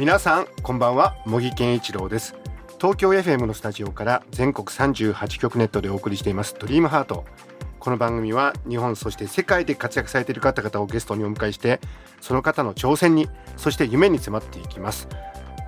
皆さんこんばんは。茂木健一郎です。東京 FM のスタジオから全国38局ネットでお送りしていますドリームハート。この番組は日本そして世界で活躍されている方々をゲストにお迎えしてその方の挑戦にそして夢に迫っていきます。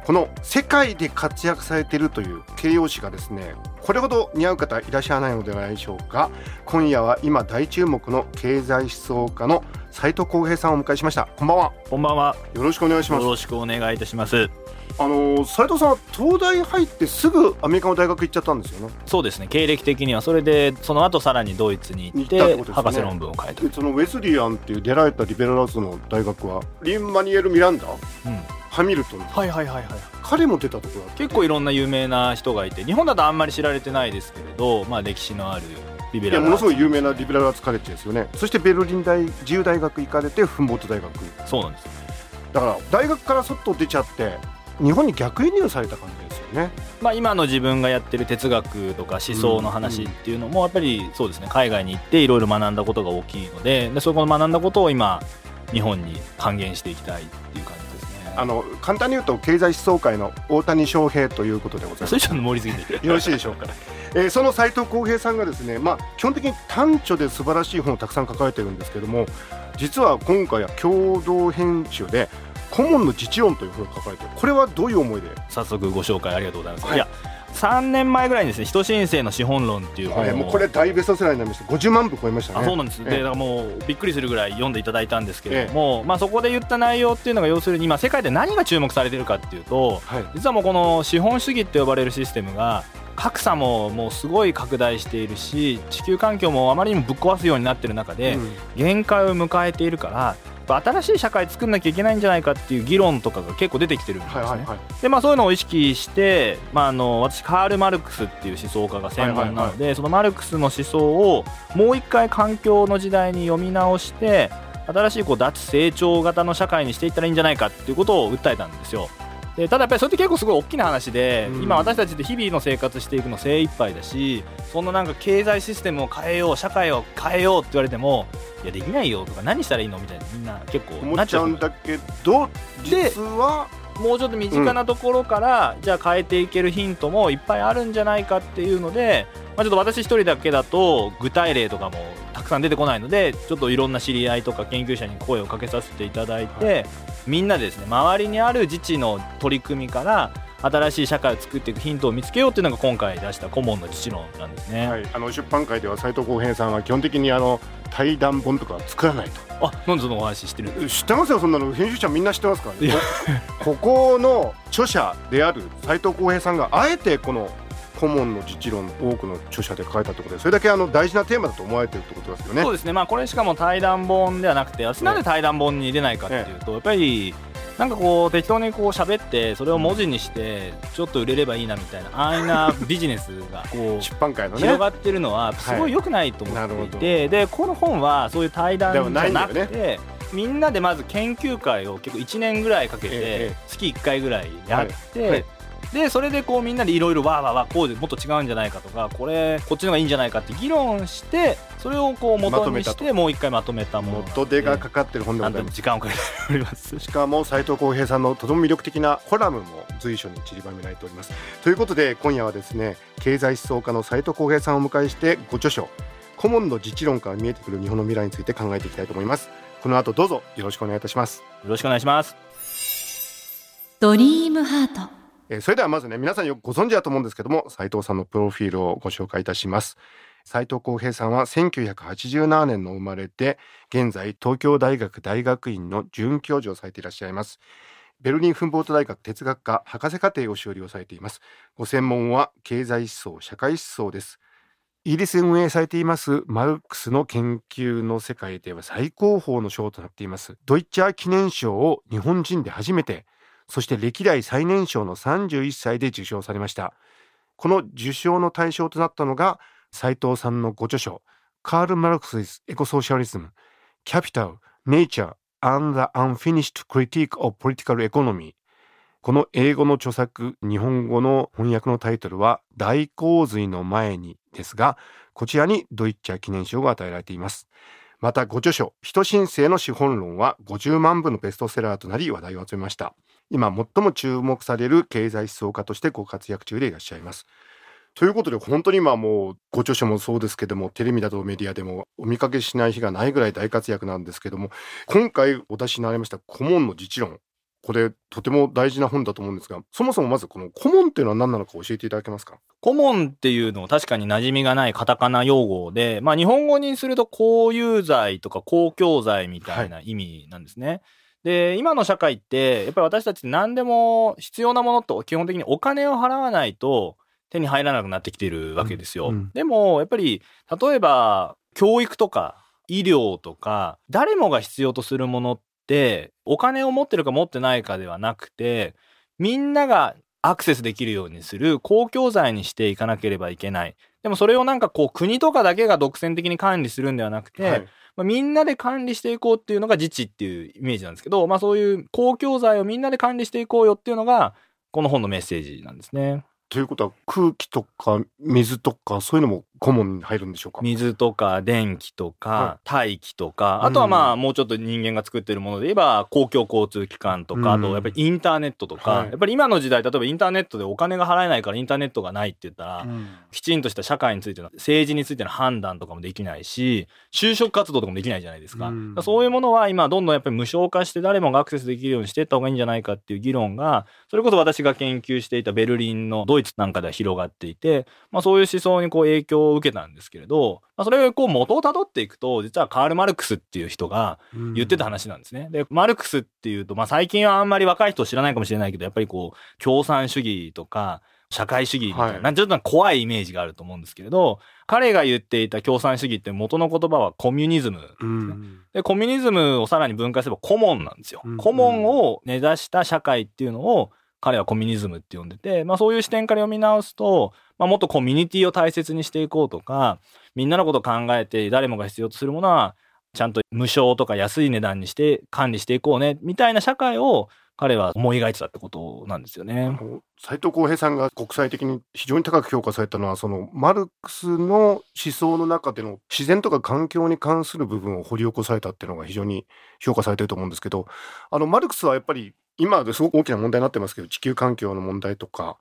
この世界で活躍されているという形容詞がですねこれほど似合う方いらっしゃらないのではないでしょうか今夜は今大注目の経済思想家の斉藤浩平さんをお迎えしましたこんばんはこんばんは。よろしくお願いしますよろしくお願いいたします。あの斉藤さんは東大入ってすぐアメリカの大学行っちゃったんですよねそうですね。経歴的にはそれでその後さらにドイツに行っ行ってね博士論文を書いた。でそのウェスリアンっていう出られたリベラルアーツの大学はリン・マニュエル・ミランダ？うん。ハミルトンはいはいはいはい。彼も出たところ結構いろんな有名な人がいて、日本だとあんまり知られてないですけれど、まあ歴史のあるリベラルいやものすごい有名。名なリベラルアーツカレッジですよねそしてベルリン大自由大学行かれてフンボート大学そうなんです。だから大学から外出ちゃって日本に逆輸入された感じですよねまあ今の自分がやってる哲学とか思想の話っていうのもやっぱりそうですね。海外に行っていろいろ学んだことが大きいので、でそこの学んだことを今日本に還元していきたいっていう感じですね。あの簡単に言うと経済思想界の大谷翔平ということでございますそれちょっと盛りすぎて。よろしいでしょうか、えーその斉藤浩平さんがですね、まあ、基本的に短著で素晴らしい本をたくさん書かれてるんですけども実は今回は共同編集で「顧問の自治論」という本を書かれてる。これはどういう思いで、早速ご紹介ありがとうございます、はい。い、や3年前ぐらいにですね人申請の資本論っていう本を、もうこれ大ベストセラーになりました。50万部超えましたね。あそうなんです、ええ。でだからもうびっくりするぐらい読んでいただいたんですけれども、まあ、そこで言った内容っていうのが要するに今世界で何が注目されてるかっていうとはい。実はもうこの資本主義って呼ばれるシステムが格差ももうすごい拡大しているし地球環境もあまりにもぶっ壊すようになってる中で、うん。限界を迎えているから新しい社会作んなきゃいけないんじゃないかっていう議論とかが結構出てきてるんですね。はいはいはいでまあ、そういうのを意識して、まあ、あの私カール・マルクスっていう思想家が専門なので、そのマルクスの思想をもう一回環境の時代に読み直して新しいこう脱成長型の社会にしていったらいいんじゃないかっていうことを訴えたんですよ。でただやっぱりそれって結構すごい大きな話で、うん。今私たちって日々の生活していくの精一杯だしそんななんか経済システムを変えよう社会を変えようって言われてもいやできないよとか何したらいいのみたいなみんな結構思っちゃうんなっちゃうと思うだけど実はもうちょっと身近なところから、じゃあ変えていけるヒントもいっぱいあるんじゃないかっていうので、まあ、ちょっと私一人だけだと具体例とかもたくさん出てこないのでちょっといろんな知り合いとか研究者に声をかけさせていただいて、みんなでですね周りにある自治の取り組みから新しい社会を作っていくヒントを見つけようっていうのが今回出した顧問の自治論なんですね。はい、あの出版会では斉藤浩平さんは基本的にあの対談本とかは作らないと。あなんでそのお話してるんです知ってますよ。そんなの編集者みんな知ってますからね。ここの著者である斉藤浩平さんがあえてこの顧問の自治論多くの著者で書いたってことでそれだけあの大事なテーマだと思われてるってことですよね。そうですね、まあ、これしかも対談本ではなくて、私なんで対談本に出ないかっていうと、やっぱり、なんかこう、適当にこう喋って、それを文字にして、ちょっと売れればいいなみたいな、安易なビジネスがこう出版会のね。広がってるのは、すごい良くないと思っていて、で、この本はそういう対談じゃなくて、みんなでまず研究会を結構1年ぐらいかけえてえ月1回ぐらいやって、はい。はいでそれでこうみんなでいろいろわーわーわーこうでもっと違うんじゃないかとかこれこっちの方がいいんじゃないかって議論してそれをこう元にしまとめてもう一回まとめたもの。元手がかかってる本でなんとございます。時間をかけております。しかも斉藤浩平さんのとても魅力的なコラムも随所に散りばめられております。ということで今夜はですね経済思想家の斉藤浩平さんをお迎えしてご著書顧問の自治論から見えてくる日本の未来について考えていきたいと思います。この後どうぞよろしくお願いいたします。よろしくお願いします。ドリームハートえーそれではまずね皆さんよくご存知だと思うんですけども斉藤さんのプロフィールをご紹介いたします。斉藤浩平さんは1987年の生まれで現在東京大学大学院の准教授をされていらっしゃいます。ベルリンフンボート大学哲学科博士課程を修了されています。ご専門は経済思想社会思想です。イギリス運営されていますマルクスの研究の世界では最高峰の賞となっています。ドイッチャー記念賞を日本人で初めてそして歴代最年少の31歳で受賞されました。この受賞の対象となったのが斉藤さんのご著書カール・マルクス・エコソーシャリズム Capital, Nature and the Unfinished Critique of Political Economy この英語の著作日本語の翻訳のタイトルは大洪水の前にですがこちらにドイッチャー記念賞が与えられています。またご著書人申請の資本論は50万部のベストセラーとなり話題を集めました。今最も注目される経済思想家としてご活躍中でいらっしゃいます。ということで本当に今もうご著書もそうですけどもテレビなどメディアでもお見かけしない日がないぐらい大活躍なんですけども今回お出しになりました顧問の自治論。これとても大事な本だと思うんですがそもそもまずこの顧問っていうのは何なのか教えていただけますか？顧問っていうの確かに馴染みがないカタカナ用語で、まあ日本語にすると公有罪とか公共罪みたいな意味なんですね。はい、で、今の社会ってやっぱり私たち何でも必要なものと基本的にお金を払わないと手に入らなくなってきてるわけですよ。うんうん、でもやっぱり例えば教育とか医療とか誰もが必要とするものってお金を持ってるか持ってないかではなくてみんながアクセスできるようにする公共財にしていかなければいけない。でもそれをなんかこう国とかだけが独占的に管理するんではなくて、はい、まあ、みんなで管理していこうっていうのが自治っていうイメージなんですけど、まあそういう公共財をみんなで管理していこうよっていうのがこの本のメッセージなんですね。ということは空気とか水とかそういうのも顧問に入るんでしょうか？水とか電気とか大気とか、あとはまあもうちょっと人間が作ってるもので言えば公共交通機関とか、あとやっぱりインターネットとか、やっぱり今の時代例えばインターネットでお金が払えないからインターネットがないって言ったら、きちんとした社会についての政治についての判断とかもできないし就職活動とかもできないじゃないですか,、そういうものは今どんどんやっぱり無償化して誰もがアクセスできるようにしていった方がいいんじゃないかっていう議論がそれこそ私が研究していたベルリンのドイツなんかでは広がっていて、まあ、そういう思想にこう影響を受けたんですけれどど、まあ、それをこう元をたどっていくと、実はカール・マルクスっていう人が言ってた話なんですね。で、マルクスっていうと、まあ最近はあんまり若い人知らないかもしれないけど、やっぱりこう、共産主義とか、社会主義みたいな、はい、ちょっと怖いイメージがあると思うんですけれど、彼が言っていた共産主義って元の言葉はコミュニズム。ですね、うん、で、コミュニズムをさらに分解すればコモンなんですよ。うん、コモンを根ざした社会っていうのを彼はコミュニズムって呼んでて、まあそういう視点から読み直すと、まあもっとコミュニティを大切にしていこうとか、みんなのことを考えて誰もが必要とするものはちゃんと無償とか安い値段にして管理していこうねみたいな社会を彼は思い描いてたってことなんですよね。斉藤浩平さんが国際的に非常に高く評価されたのはそのマルクスの思想の中での自然とか環境に関する部分を掘り起こされたっていうのが非常に評価されてると思うんですけどあのマルクスはやっぱり今ですごく大きな問題になってますけど地球環境の問題とか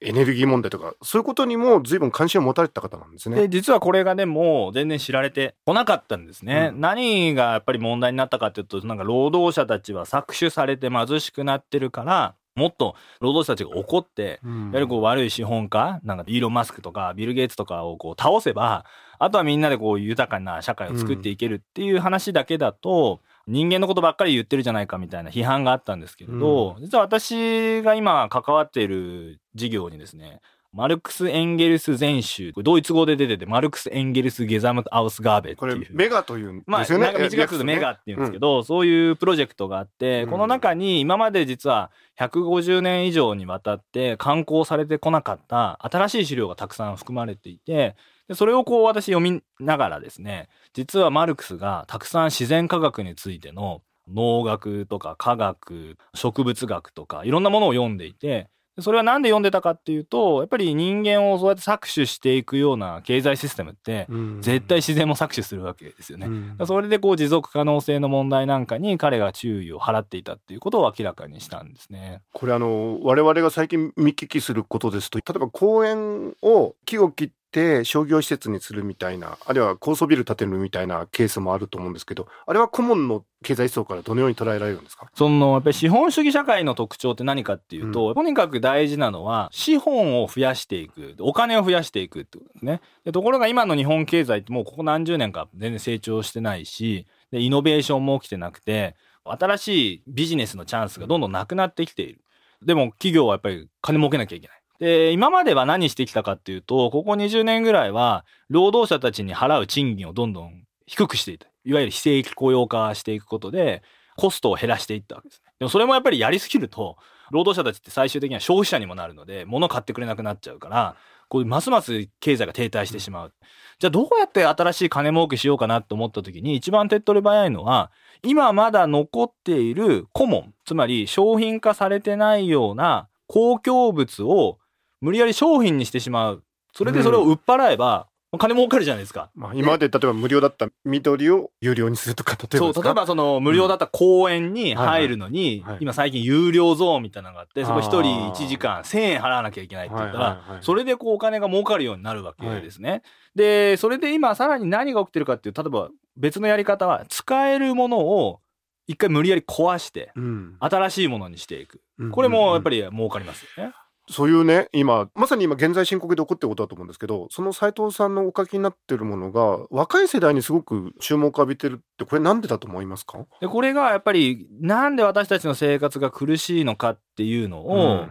エネルギー問題とかそういうことにも随分関心を持たれてた方なんですね。で実はこれがでも全然知られてこなかったんですね。うん、何がやっぱり問題になったかっていうとなんか労働者たちは搾取されて貧しくなってるからもっと労働者たちが怒って、うん、やはりこう悪い資本家なんかイーロン・マスクとかビル・ゲイツとかをこう倒せばあとはみんなでこう豊かな社会を作っていけるっていう話だけだと、人間のことばっかり言ってるじゃないかみたいな批判があったんですけれど、うん、実は私が今関わっている事業にですね、マルクス・エンゲルス全集、ドイツ語で出てて、マルクス・エンゲルス・ゲザムト・アウス・ガーベっていう。これ、メガというんですよね。まあ、なんか短くするとメガっていうんですけど、うん、そういうプロジェクトがあって、この中に今まで実は150年以上にわたって刊行されてこなかった新しい資料がたくさん含まれていて、でそれをこう私読みながらですね、実はマルクスがたくさん自然科学についての農学とか科学、植物学とかいろんなものを読んでいて、それは何で読んでたかっていうとやっぱり人間をそうやって搾取していくような経済システムって絶対自然も搾取するわけですよね。それでこう持続可能性の問題なんかに彼が注意を払っていたっていうことを明らかにしたんですね。これあの我々が最近見聞きすることですと例えば公園を木を切って商業施設にするみたいなあるいは高層ビル建てるみたいなケースもあると思うんですけどあれは顧問の経済思想からどのように捉えられるんですか？そのやっぱり資本主義社会の特徴って何かっていうと、うん、とにかく大事なのは資本を増やしていくお金を増やしていくってことですね。でところが今の日本経済ってもうここ何十年か全然成長してないしでイノベーションも起きてなくて新しいビジネスのチャンスがどんどんなくなってきている。でも企業はやっぱり金儲けなきゃいけないで、今までは何してきたかっていうと、ここ20年ぐらいは、労働者たちに払う賃金をどんどん低くしていた。いわゆる非正規雇用化していくことで、コストを減らしていったわけですね。でもそれもやっぱりやりすぎると、労働者たちって最終的には消費者にもなるので物買ってくれなくなっちゃうからこうますます経済が停滞してしまう、じゃあどうやって新しい金儲けしようかなと思った時に一番手っ取り早いのは今まだ残っているコモンつまり商品化されてないような公共物を無理やり商品にしてしまう。それでそれを売っ払えば、金儲かるじゃないですか。まあ、今まで例えば無料だった緑を有料にするとか、例えばそう、例えばその無料だった公園に入るのに、はいはいはい。今最近有料ゾーンみたいなのがあって、そこ一人あー1時間1000円払わなきゃいけないって言ったら、はいはいはいそれでこうお金が儲かるようになるわけですね。で、それで今さらに何が起きてるかっていう、例えば別のやり方は、使えるものを一回無理やり壊して、うん。新しいものにしていく。うん。これもやっぱり儲かりますよね。そういうね、今、まさに今現在進行形で起こってることだと思うんですけど、その斉藤さんのお書きになってるものが、若い世代にすごく注目を浴びてるって、これなんでだと思いますか？で、これがやっぱりなんで私たちの生活が苦しいのかっていうのを、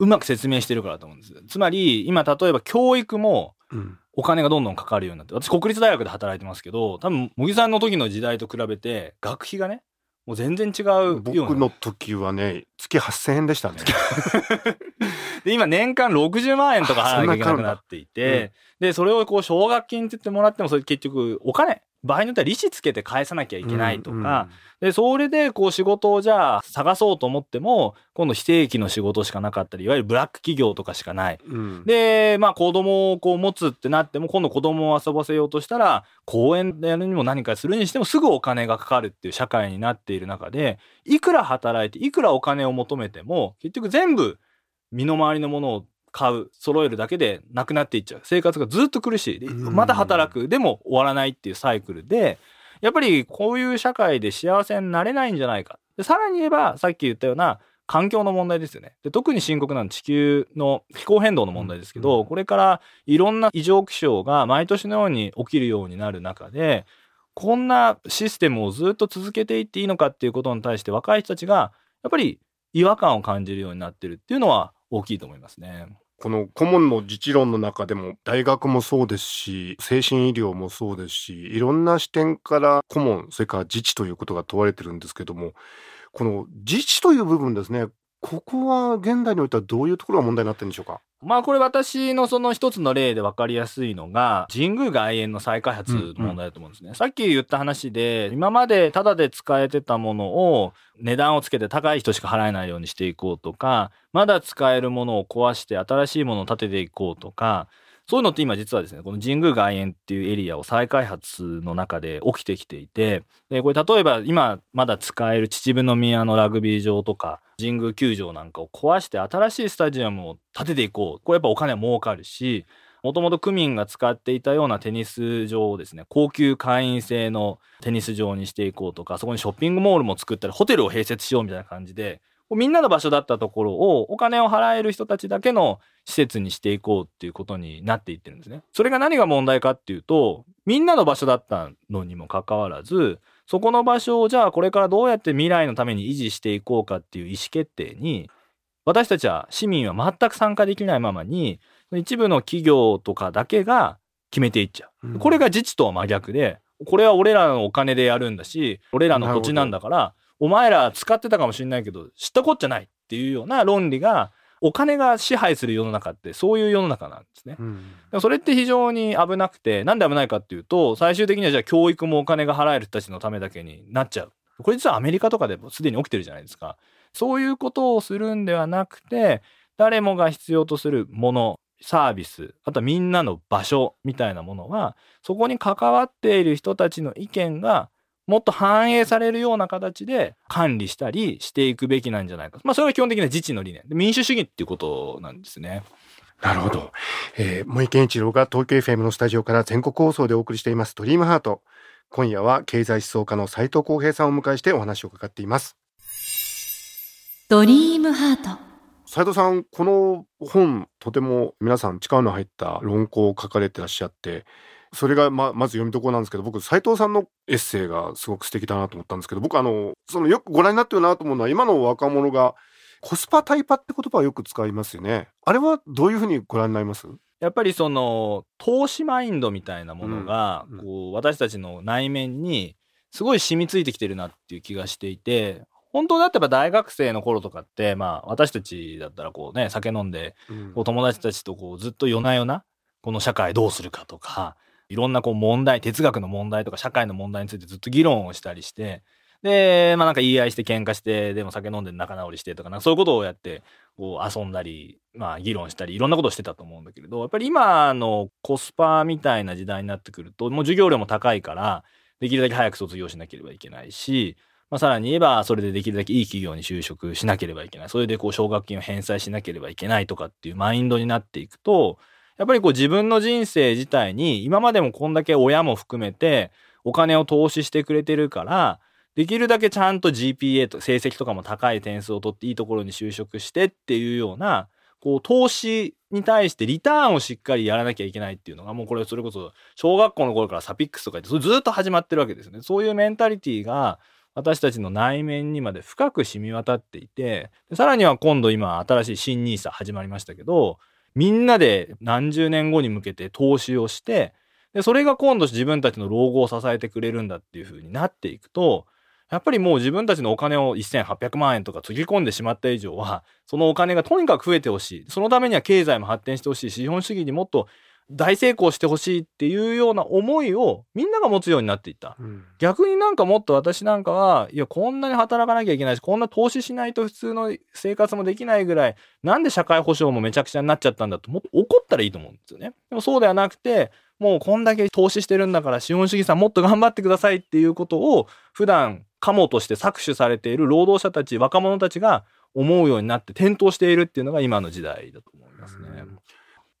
うまく説明してるからだと思うんです。つまり、今例えば教育もお金がどんどんかかるようになって、私国立大学で働いてますけど、多分、茂木さんの時の時代と比べて、学費がね、もう全然違う僕な。の時はね、月8000円でしたね。で、今年間60万円とか払わなきゃいけなくなっていて、で、それをこう奨学金って言ってもらっても、それ結局お金、場合によっては利子つけて返さなきゃいけないとか、で、それでこう仕事をじゃあ探そうと思っても、今度非正規の仕事しかなかったり、いわゆるブラック企業とかしかない。うん。うんで、まあ子供をこう持つってなっても、今度子供を遊ばせようとしたら、公園でやるにも何かするにしてもすぐお金がかかるっていう社会になっている中で、いくら働いて、いくらお金を求めても、結局全部身の回りのものを買う、揃えるだけでなくなっていっちゃう。生活がずっと苦しい。また働く。でも終わらないっていうサイクルで、やっぱりこういう社会で幸せになれないんじゃないか。でさらに言えば、さっき言ったような環境の問題ですよね。で特に深刻なのは地球の気候変動の問題ですけど、うんこれからいろんな異常気象が毎年のように起きるようになる中で、こんなシステムをずっと続けていっていいのかっていうことに対して若い人たちがやっぱり違和感を感じるようになってるっていうのは大きいと思いますね。この顧問の自治論の中でも大学もそうですし精神医療もそうですしいろんな視点から顧問それから自治ということが問われてるんですけどもこの自治という部分ですね。ここは現代においてはどういうところが問題になってるんでしょうか？まあこれ私のその一つの例で分かりやすいのが神宮外苑の再開発の問題だと思うんですね。さっき言った話で今までタダで使えてたものを値段をつけて高い人しか払えないようにしていこうとかまだ使えるものを壊して新しいものを建てていこうとかそういうのって今実はですねこの神宮外苑っていうエリアを再開発の中で起きてきていてでこれ例えば今まだ使える秩父宮のラグビー場とか神宮球場なんかを壊して新しいスタジアムを建てていこう。これやっぱお金は儲かるしもともと区民が使っていたようなテニス場をですね高級会員制のテニス場にしていこうとかそこにショッピングモールも作ったりホテルを併設しようみたいな感じでみんなの場所だったところをお金を払える人たちだけの施設にしていこうっていうことになっていってるんですね。それが何が問題かっていうとみんなの場所だったのにもかかわらずそこの場所をじゃあこれからどうやって未来のために維持していこうかっていう意思決定に私たちは市民は全く参加できないままに一部の企業とかだけが決めていっちゃう。うんこれが自治とは真逆でこれは俺らのお金でやるんだし俺らの土地なんだからお前ら使ってたかもしれないけど知ったこっちゃないっていうような論理がお金が支配する世の中ってそういう世の中なんですね。うん。それって非常に危なくてなんで危ないかっていうと最終的にはじゃあ教育もお金が払える人たちのためだけになっちゃう。これ実はアメリカとかでもすでに起きてるじゃないですか。そういうことをするんではなくて誰もが必要とするものサービスあとはみんなの場所みたいなものはそこに関わっている人たちの意見がもっと反映されるような形で管理したりしていくべきなんじゃないかまあそれが基本的な自治の理念で民主主義っていうことなんですね。なるほど。えー、森健一郎が東京 FM のスタジオから全国放送でお送りしていますドリームハート。今夜は経済思想家の斉藤浩平さんをお迎えしてお話を伺っています。ドリームハート斉藤さん、この本、とても皆さん力の入った論考を書かれてらっしゃって、それがままず読みどころなんですけど、僕、斉藤さんのエッセイがすごく素敵だなと思ったんですけど、僕、あの、そのよくご覧になってるなと思うのは、今の若者がコスパタイパって言葉をよく使いますよね。あれはどういうふうにご覧になります？やっぱりその投資マインドみたいなものがうんうん。こう私たちの内面にすごい染みついてきてるなっていう気がしていて本当だってば大学生の頃とかってまあ私たちだったらこうね酒飲んでうん。こう友達たちとこうずっと夜な夜なこの社会どうするかとかいろんなこう問題哲学の問題とか社会の問題についてずっと議論をしたりしてでまあなんか言い合いして喧嘩してでも酒飲んで仲直りしてとかなんかそういうことをやってこう遊んだりまあ議論したりいろんなことをしてたと思うんだけれどやっぱり今のコスパみたいな時代になってくるともう授業料も高いからできるだけ早く卒業しなければいけないし、まあ、さらに言えばそれでできるだけいい企業に就職しなければいけない。それでこう奨学金を返済しなければいけないとかっていうマインドになっていくとやっぱりこう自分の人生自体に今までもこんだけ親も含めてお金を投資してくれてるからできるだけちゃんと GPA と成績とかも高い点数を取っていいところに就職してっていうようなこう投資に対してリターンをしっかりやらなきゃいけないっていうのがもうこれそれこそ小学校の頃からサピックスとか言ってそれずっと始まってるわけですね。そういうメンタリティが私たちの内面にまで深く染み渡っていてさらには今度今新しい新 NISA 始まりましたけどみんなで何十年後に向けて投資をしてでそれが今度自分たちの老後を支えてくれるんだっていう風になっていくとやっぱりもう自分たちのお金を1800万円とかつぎ込んでしまった以上はそのお金がとにかく増えてほしい。そのためには経済も発展してほしい資本主義にもっと大成功してほしいっていうような思いをみんなが持つようになっていった。うん逆になんかもっと私なんかはいやこんなに働かなきゃいけないしこんな投資しないと普通の生活もできないぐらいなんで社会保障もめちゃくちゃになっちゃったんだともっと怒ったらいいと思うんですよね。でもそうではなくてもうこんだけ投資してるんだから資本主義さんもっと頑張ってくださいっていうことを普段カモとして搾取されている労働者たち若者たちが思うようになって転倒しているっていうのが今の時代だと思いますね。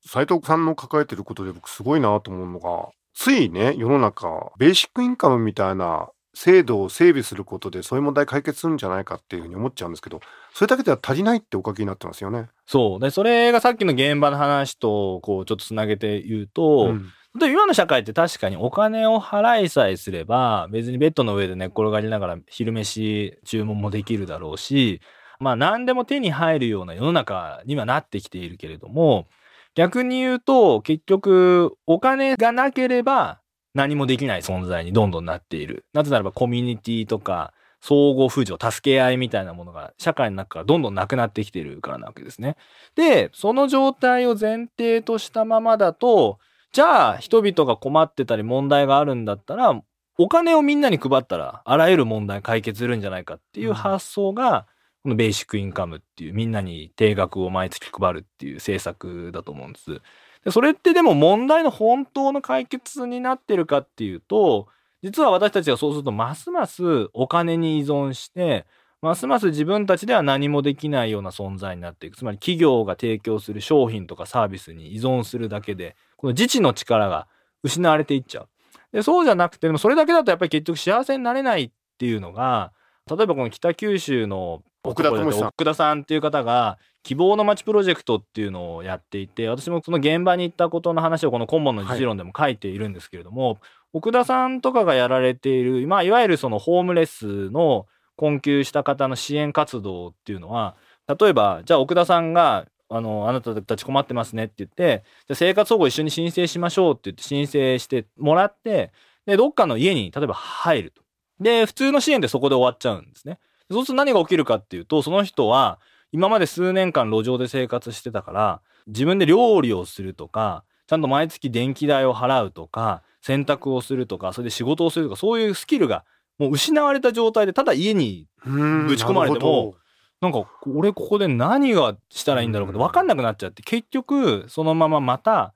斉藤さんの抱えてることで僕すごいなと思うのがついね世の中ベーシックインカムみたいな制度を整備することでそういう問題解決するんじゃないかっていうふうに思っちゃうんですけどそれだけでは足りないってお書きになってますよね。そうでそれがさっきの現場の話とこうちょっとつなげて言うと、うんで今の社会って確かにお金を払いさえすれば別にベッドの上で寝っ転がりながら昼飯注文もできるだろうしまあ何でも手に入るような世の中にはなってきているけれども逆に言うと結局お金がなければ何もできない存在にどんどんなっている。なぜならばコミュニティとか相互扶助助け合いみたいなものが社会の中からどんどんなくなってきているからなわけですね。でその状態を前提としたままだとじゃあ人々が困ってたり問題があるんだったらお金をみんなに配ったらあらゆる問題解決するんじゃないかっていう発想が、このベーシックインカムっていうみんなに定額を毎月配るっていう政策だと思うんです。でそれってでも問題の本当の解決になってるかっていうと実は私たちはそうするとますますお金に依存してますます自分たちでは何もできないような存在になっていくつまり企業が提供する商品とかサービスに依存するだけでこの自治の力が失われていっちゃう。でそうじゃなくてでもそれだけだとやっぱり結局幸せになれないっていうのが例えばこの北九州の奥田智さん奥田さんっていう方が希望の街プロジェクトっていうのをやっていて私もその現場に行ったことの話をこの顧問の実論でも書いているんですけれども、奥田さんとかがやられている、まあ、いわゆるそのホームレスの困窮した方の支援活動っていうのは例えばじゃあ奥田さんがあのあなたたち困ってますねって言ってじゃあ生活保護一緒に申請しましょうって言って申請してもらってでどっかの家に例えば入ると。で普通の支援ってそこで終わっちゃうんですね。そうすると何が起きるかっていうとその人は今まで数年間路上で生活してたから自分で料理をするとかちゃんと毎月電気代を払うとか洗濯をするとかそれで仕事をするとかそういうスキルがもう失われた状態でただ家にうんぶち込まれてもなんか俺ここで何がしたらいいんだろうかって分かんなくなっちゃって結局そのまままた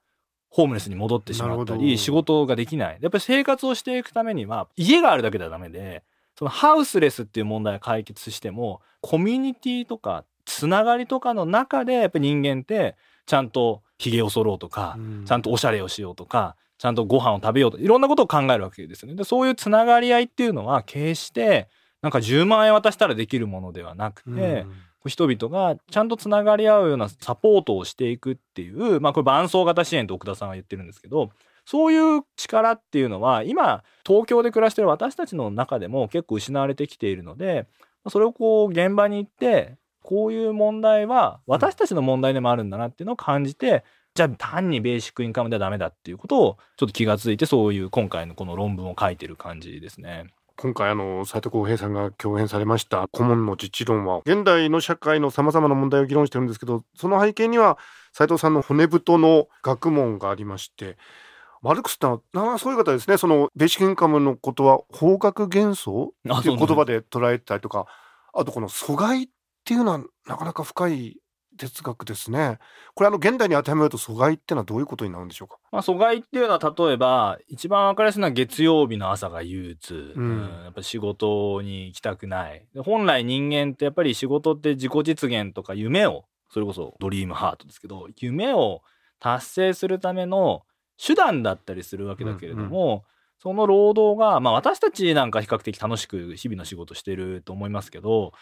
ホームレスに戻ってしまったり仕事ができない。やっぱり生活をしていくためには家があるだけではダメでそのハウスレスっていう問題を解決してもコミュニティとかつながりとかの中でやっぱり人間ってちゃんとひげを剃ろうとか、うんちゃんとおしゃれをしようとかちゃんとご飯を食べようといろんなことを考えるわけですよね。でそういうつながり合いっていうのは決してなんか10万円渡したらできるものではなくて、うん人々がちゃんとつながり合うようなサポートをしていくっていう、まあこれ伴走型支援と奥田さんは言ってるんですけど、そういう力っていうのは今東京で暮らしてる私たちの中でも結構失われてきているので、それをこう現場に行って、こういう問題は私たちの問題でもあるんだなっていうのを感じて、じゃあ単にベーシックインカムではダメだっていうことをちょっと気がついてそういう今回のこの論文を書いてる感じですね。今回あの斉藤浩平さんが共演されました顧問の自治論は現代の社会のさまざまな問題を議論してるんですけどその背景には斉藤さんの骨太の学問がありましてマルクスってのはなそういう方ですね。そのベーシックインカムのことは方角幻想？っていう言葉で捉えたりとか。あとこの阻害っていうのはなかなか深い哲学ですね。これあの現代に当てはめると阻害ってのはどういうことになるんでしょうか？まあ阻害っていうのは例えば一番わかりやすいのは月曜日の朝が憂鬱、うん、やっぱ仕事に行きたくない。本来人間ってやっぱり仕事って自己実現とか夢をそれこそドリームハートですけど夢を達成するための手段だったりするわけだけれども、うんうん、その労働が、まあ、私たちなんか比較的楽しく日々の仕事してると思いますけど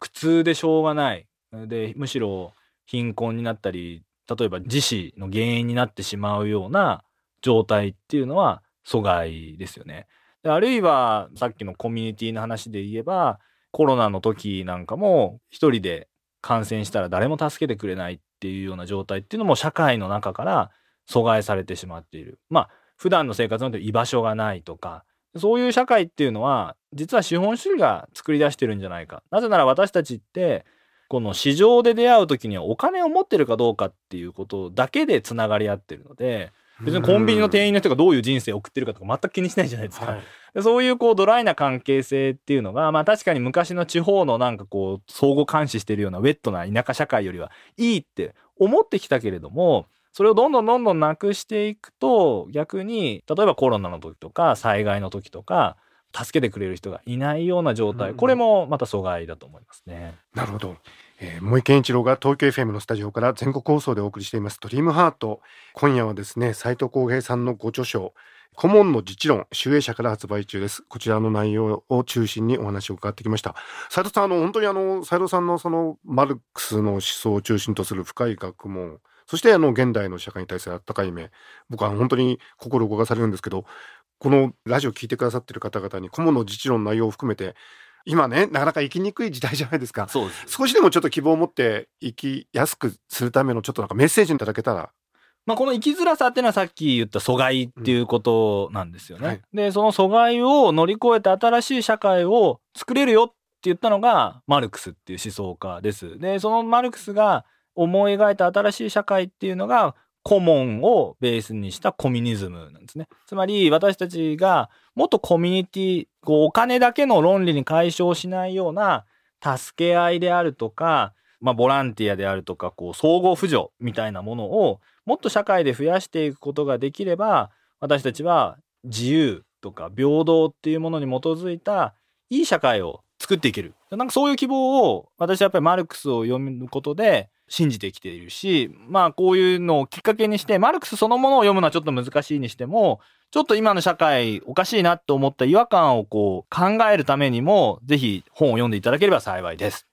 苦痛でしょうがないでむしろ貧困になったり例えば自死の原因になってしまうような状態っていうのは阻害ですよね。であるいはさっきのコミュニティの話で言えばコロナの時なんかも一人で感染したら誰も助けてくれないっていうような状態っていうのも社会の中から阻害されてしまっている。まあ普段の生活の居場所がないとかそういう社会っていうのは実は資本主義が作り出してるんじゃないか。なぜなら私たちってこの市場で出会う時にはお金を持ってるかどうかっていうことだけでつながり合ってるので別にコンビニの店員の人がどういう人生を送ってるかとか全く気にしないじゃないですか。はい、そういうこうドライな関係性っていうのがまあ確かに昔の地方のなんかこう相互監視してるようなウェットな田舎社会よりはいいって思ってきたけれどもそれをどんどんどんどんなくしていくと逆に例えばコロナの時とか災害の時とか助けてくれる人がいないような状態、これもまた阻害だと思いますね。なるほど。えー、森健一郎が東京 FM のスタジオから全国放送でお送りしていますドリームハート。今夜はですね斉藤浩平さんのご著書顧問の自治論集英社から発売中です。こちらの内容を中心にお話を伺ってきました。斉藤さんあの本当にあの斉藤さんのそのマルクスの思想を中心とする深い学問そしてあの現代の社会に対する温かい目僕は本当に心動かされるんですけどこのラジオ聞いてくださってる方々に顧問の自治論の内容を含めて今ねなかなか生きにくい時代じゃないですか。そうです少しでもちょっと希望を持って生きやすくするためのちょっとなんかメッセージいただけたら。まあ、この生きづらさっていうのはさっき言った阻害っていうことなんですよね。うん。はい、でその阻害を乗り越えて新しい社会を作れるよって言ったのがマルクスっていう思想家です。でそのマルクスが思い描いた新しい社会っていうのがコモンをベースにしたコミュニズムなんですね。つまり私たちがもっとコミュニティ、こうお金だけの論理に解消しないような助け合いであるとか、まあ、ボランティアであるとか、こう総合扶助みたいなものをもっと社会で増やしていくことができれば、私たちは自由とか平等っていうものに基づいたいい社会を作っていける。なんかそういう希望を私はやっぱりマルクスを読むことで信じてきているし、まあこういうのをきっかけにして、マルクスそのものを読むのはちょっと難しいにしても、ちょっと今の社会おかしいなと思った違和感をこう考えるためにも、ぜひ本を読んでいただければ幸いです。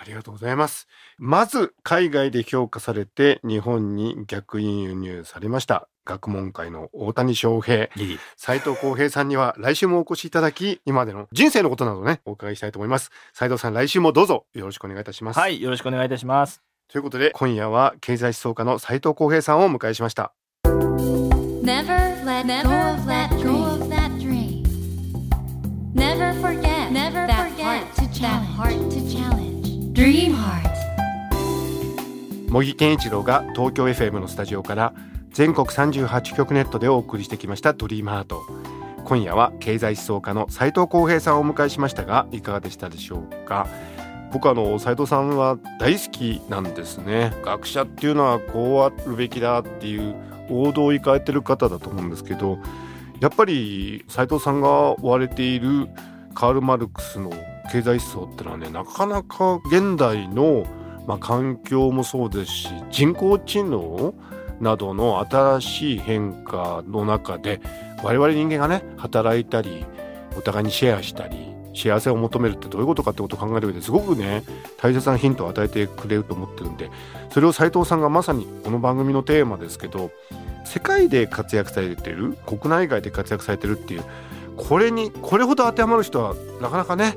ありがとうございます。まず海外で評価されて日本に逆輸入されました。学問会の大谷翔平。斉藤浩平さんには来週もお越しいただき今までの人生のことなどねお伺いしたいと思います。斉藤さん来週もどうぞよろしくお願いいたします。はいよろしくお願いいたしますということで今夜は経済思想家の斉藤浩平さんをお迎えしました。Never let go of that dream. Never forget Never forget that heart to challenge. Dream Heart. 茂木健一郎が東京 FM のスタジオから全国38局ネットでお送りしてきましたドリームハート。今夜は経済思想家の斉藤浩平さんをお迎えしましたがいかがでしたでしょうか？僕あの斉藤さんは大好きなんですね。学者っていうのはこうあるべきだっていう王道を行かれてる方だと思うんですけどやっぱり斉藤さんが追われているカール・マルクスの経済思想ってのはねなかなか現代の、まあ、環境もそうですし人工知能などの新しい変化の中で我々人間がね働いたりお互いにシェアしたり幸せを求めるってどういうことかってことを考える上ですごくね大切なヒントを与えてくれると思ってるんでそれを斉藤さんがまさにこの番組のテーマですけど世界で活躍されてる国内外で活躍されてるっていうこれにこれほど当てはまる人はなかなかね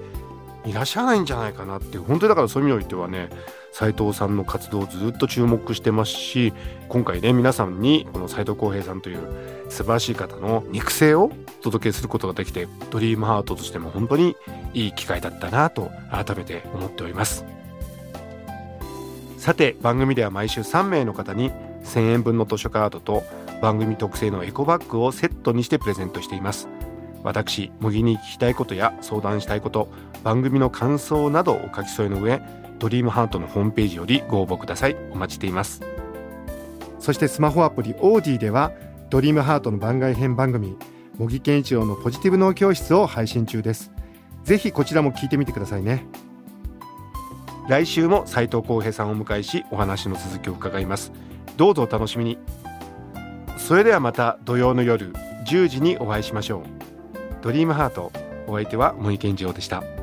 いらっしゃらないんじゃないかなって本当にだからそういう意味においてはね斉藤さんの活動をずっと注目してますし今回ね皆さんにこの斉藤浩平さんという素晴らしい方の肉声をお届けすることができてドリームハートとしても本当にいい機会だったなと改めて思っております。さて番組では毎週3名の方に1000円分の図書カードと番組特製のエコバッグをセットにしてプレゼントしています。私模擬に聞きたいことや相談したいこと番組の感想などお書き添えの上ドリームハートのホームページよりご応募ください。お待ちしています。そしてスマホアプリオーディではドリームハートの番外編番組模擬健一郎のポジティブ脳教室を配信中です。ぜひこちらも聞いてみてくださいね。来週も斉藤浩平さんをお迎えしお話の続きを伺います。どうぞお楽しみに。それではまた土曜の夜10時にお会いしましょう。ドリームハートお相手は森健一郎でした。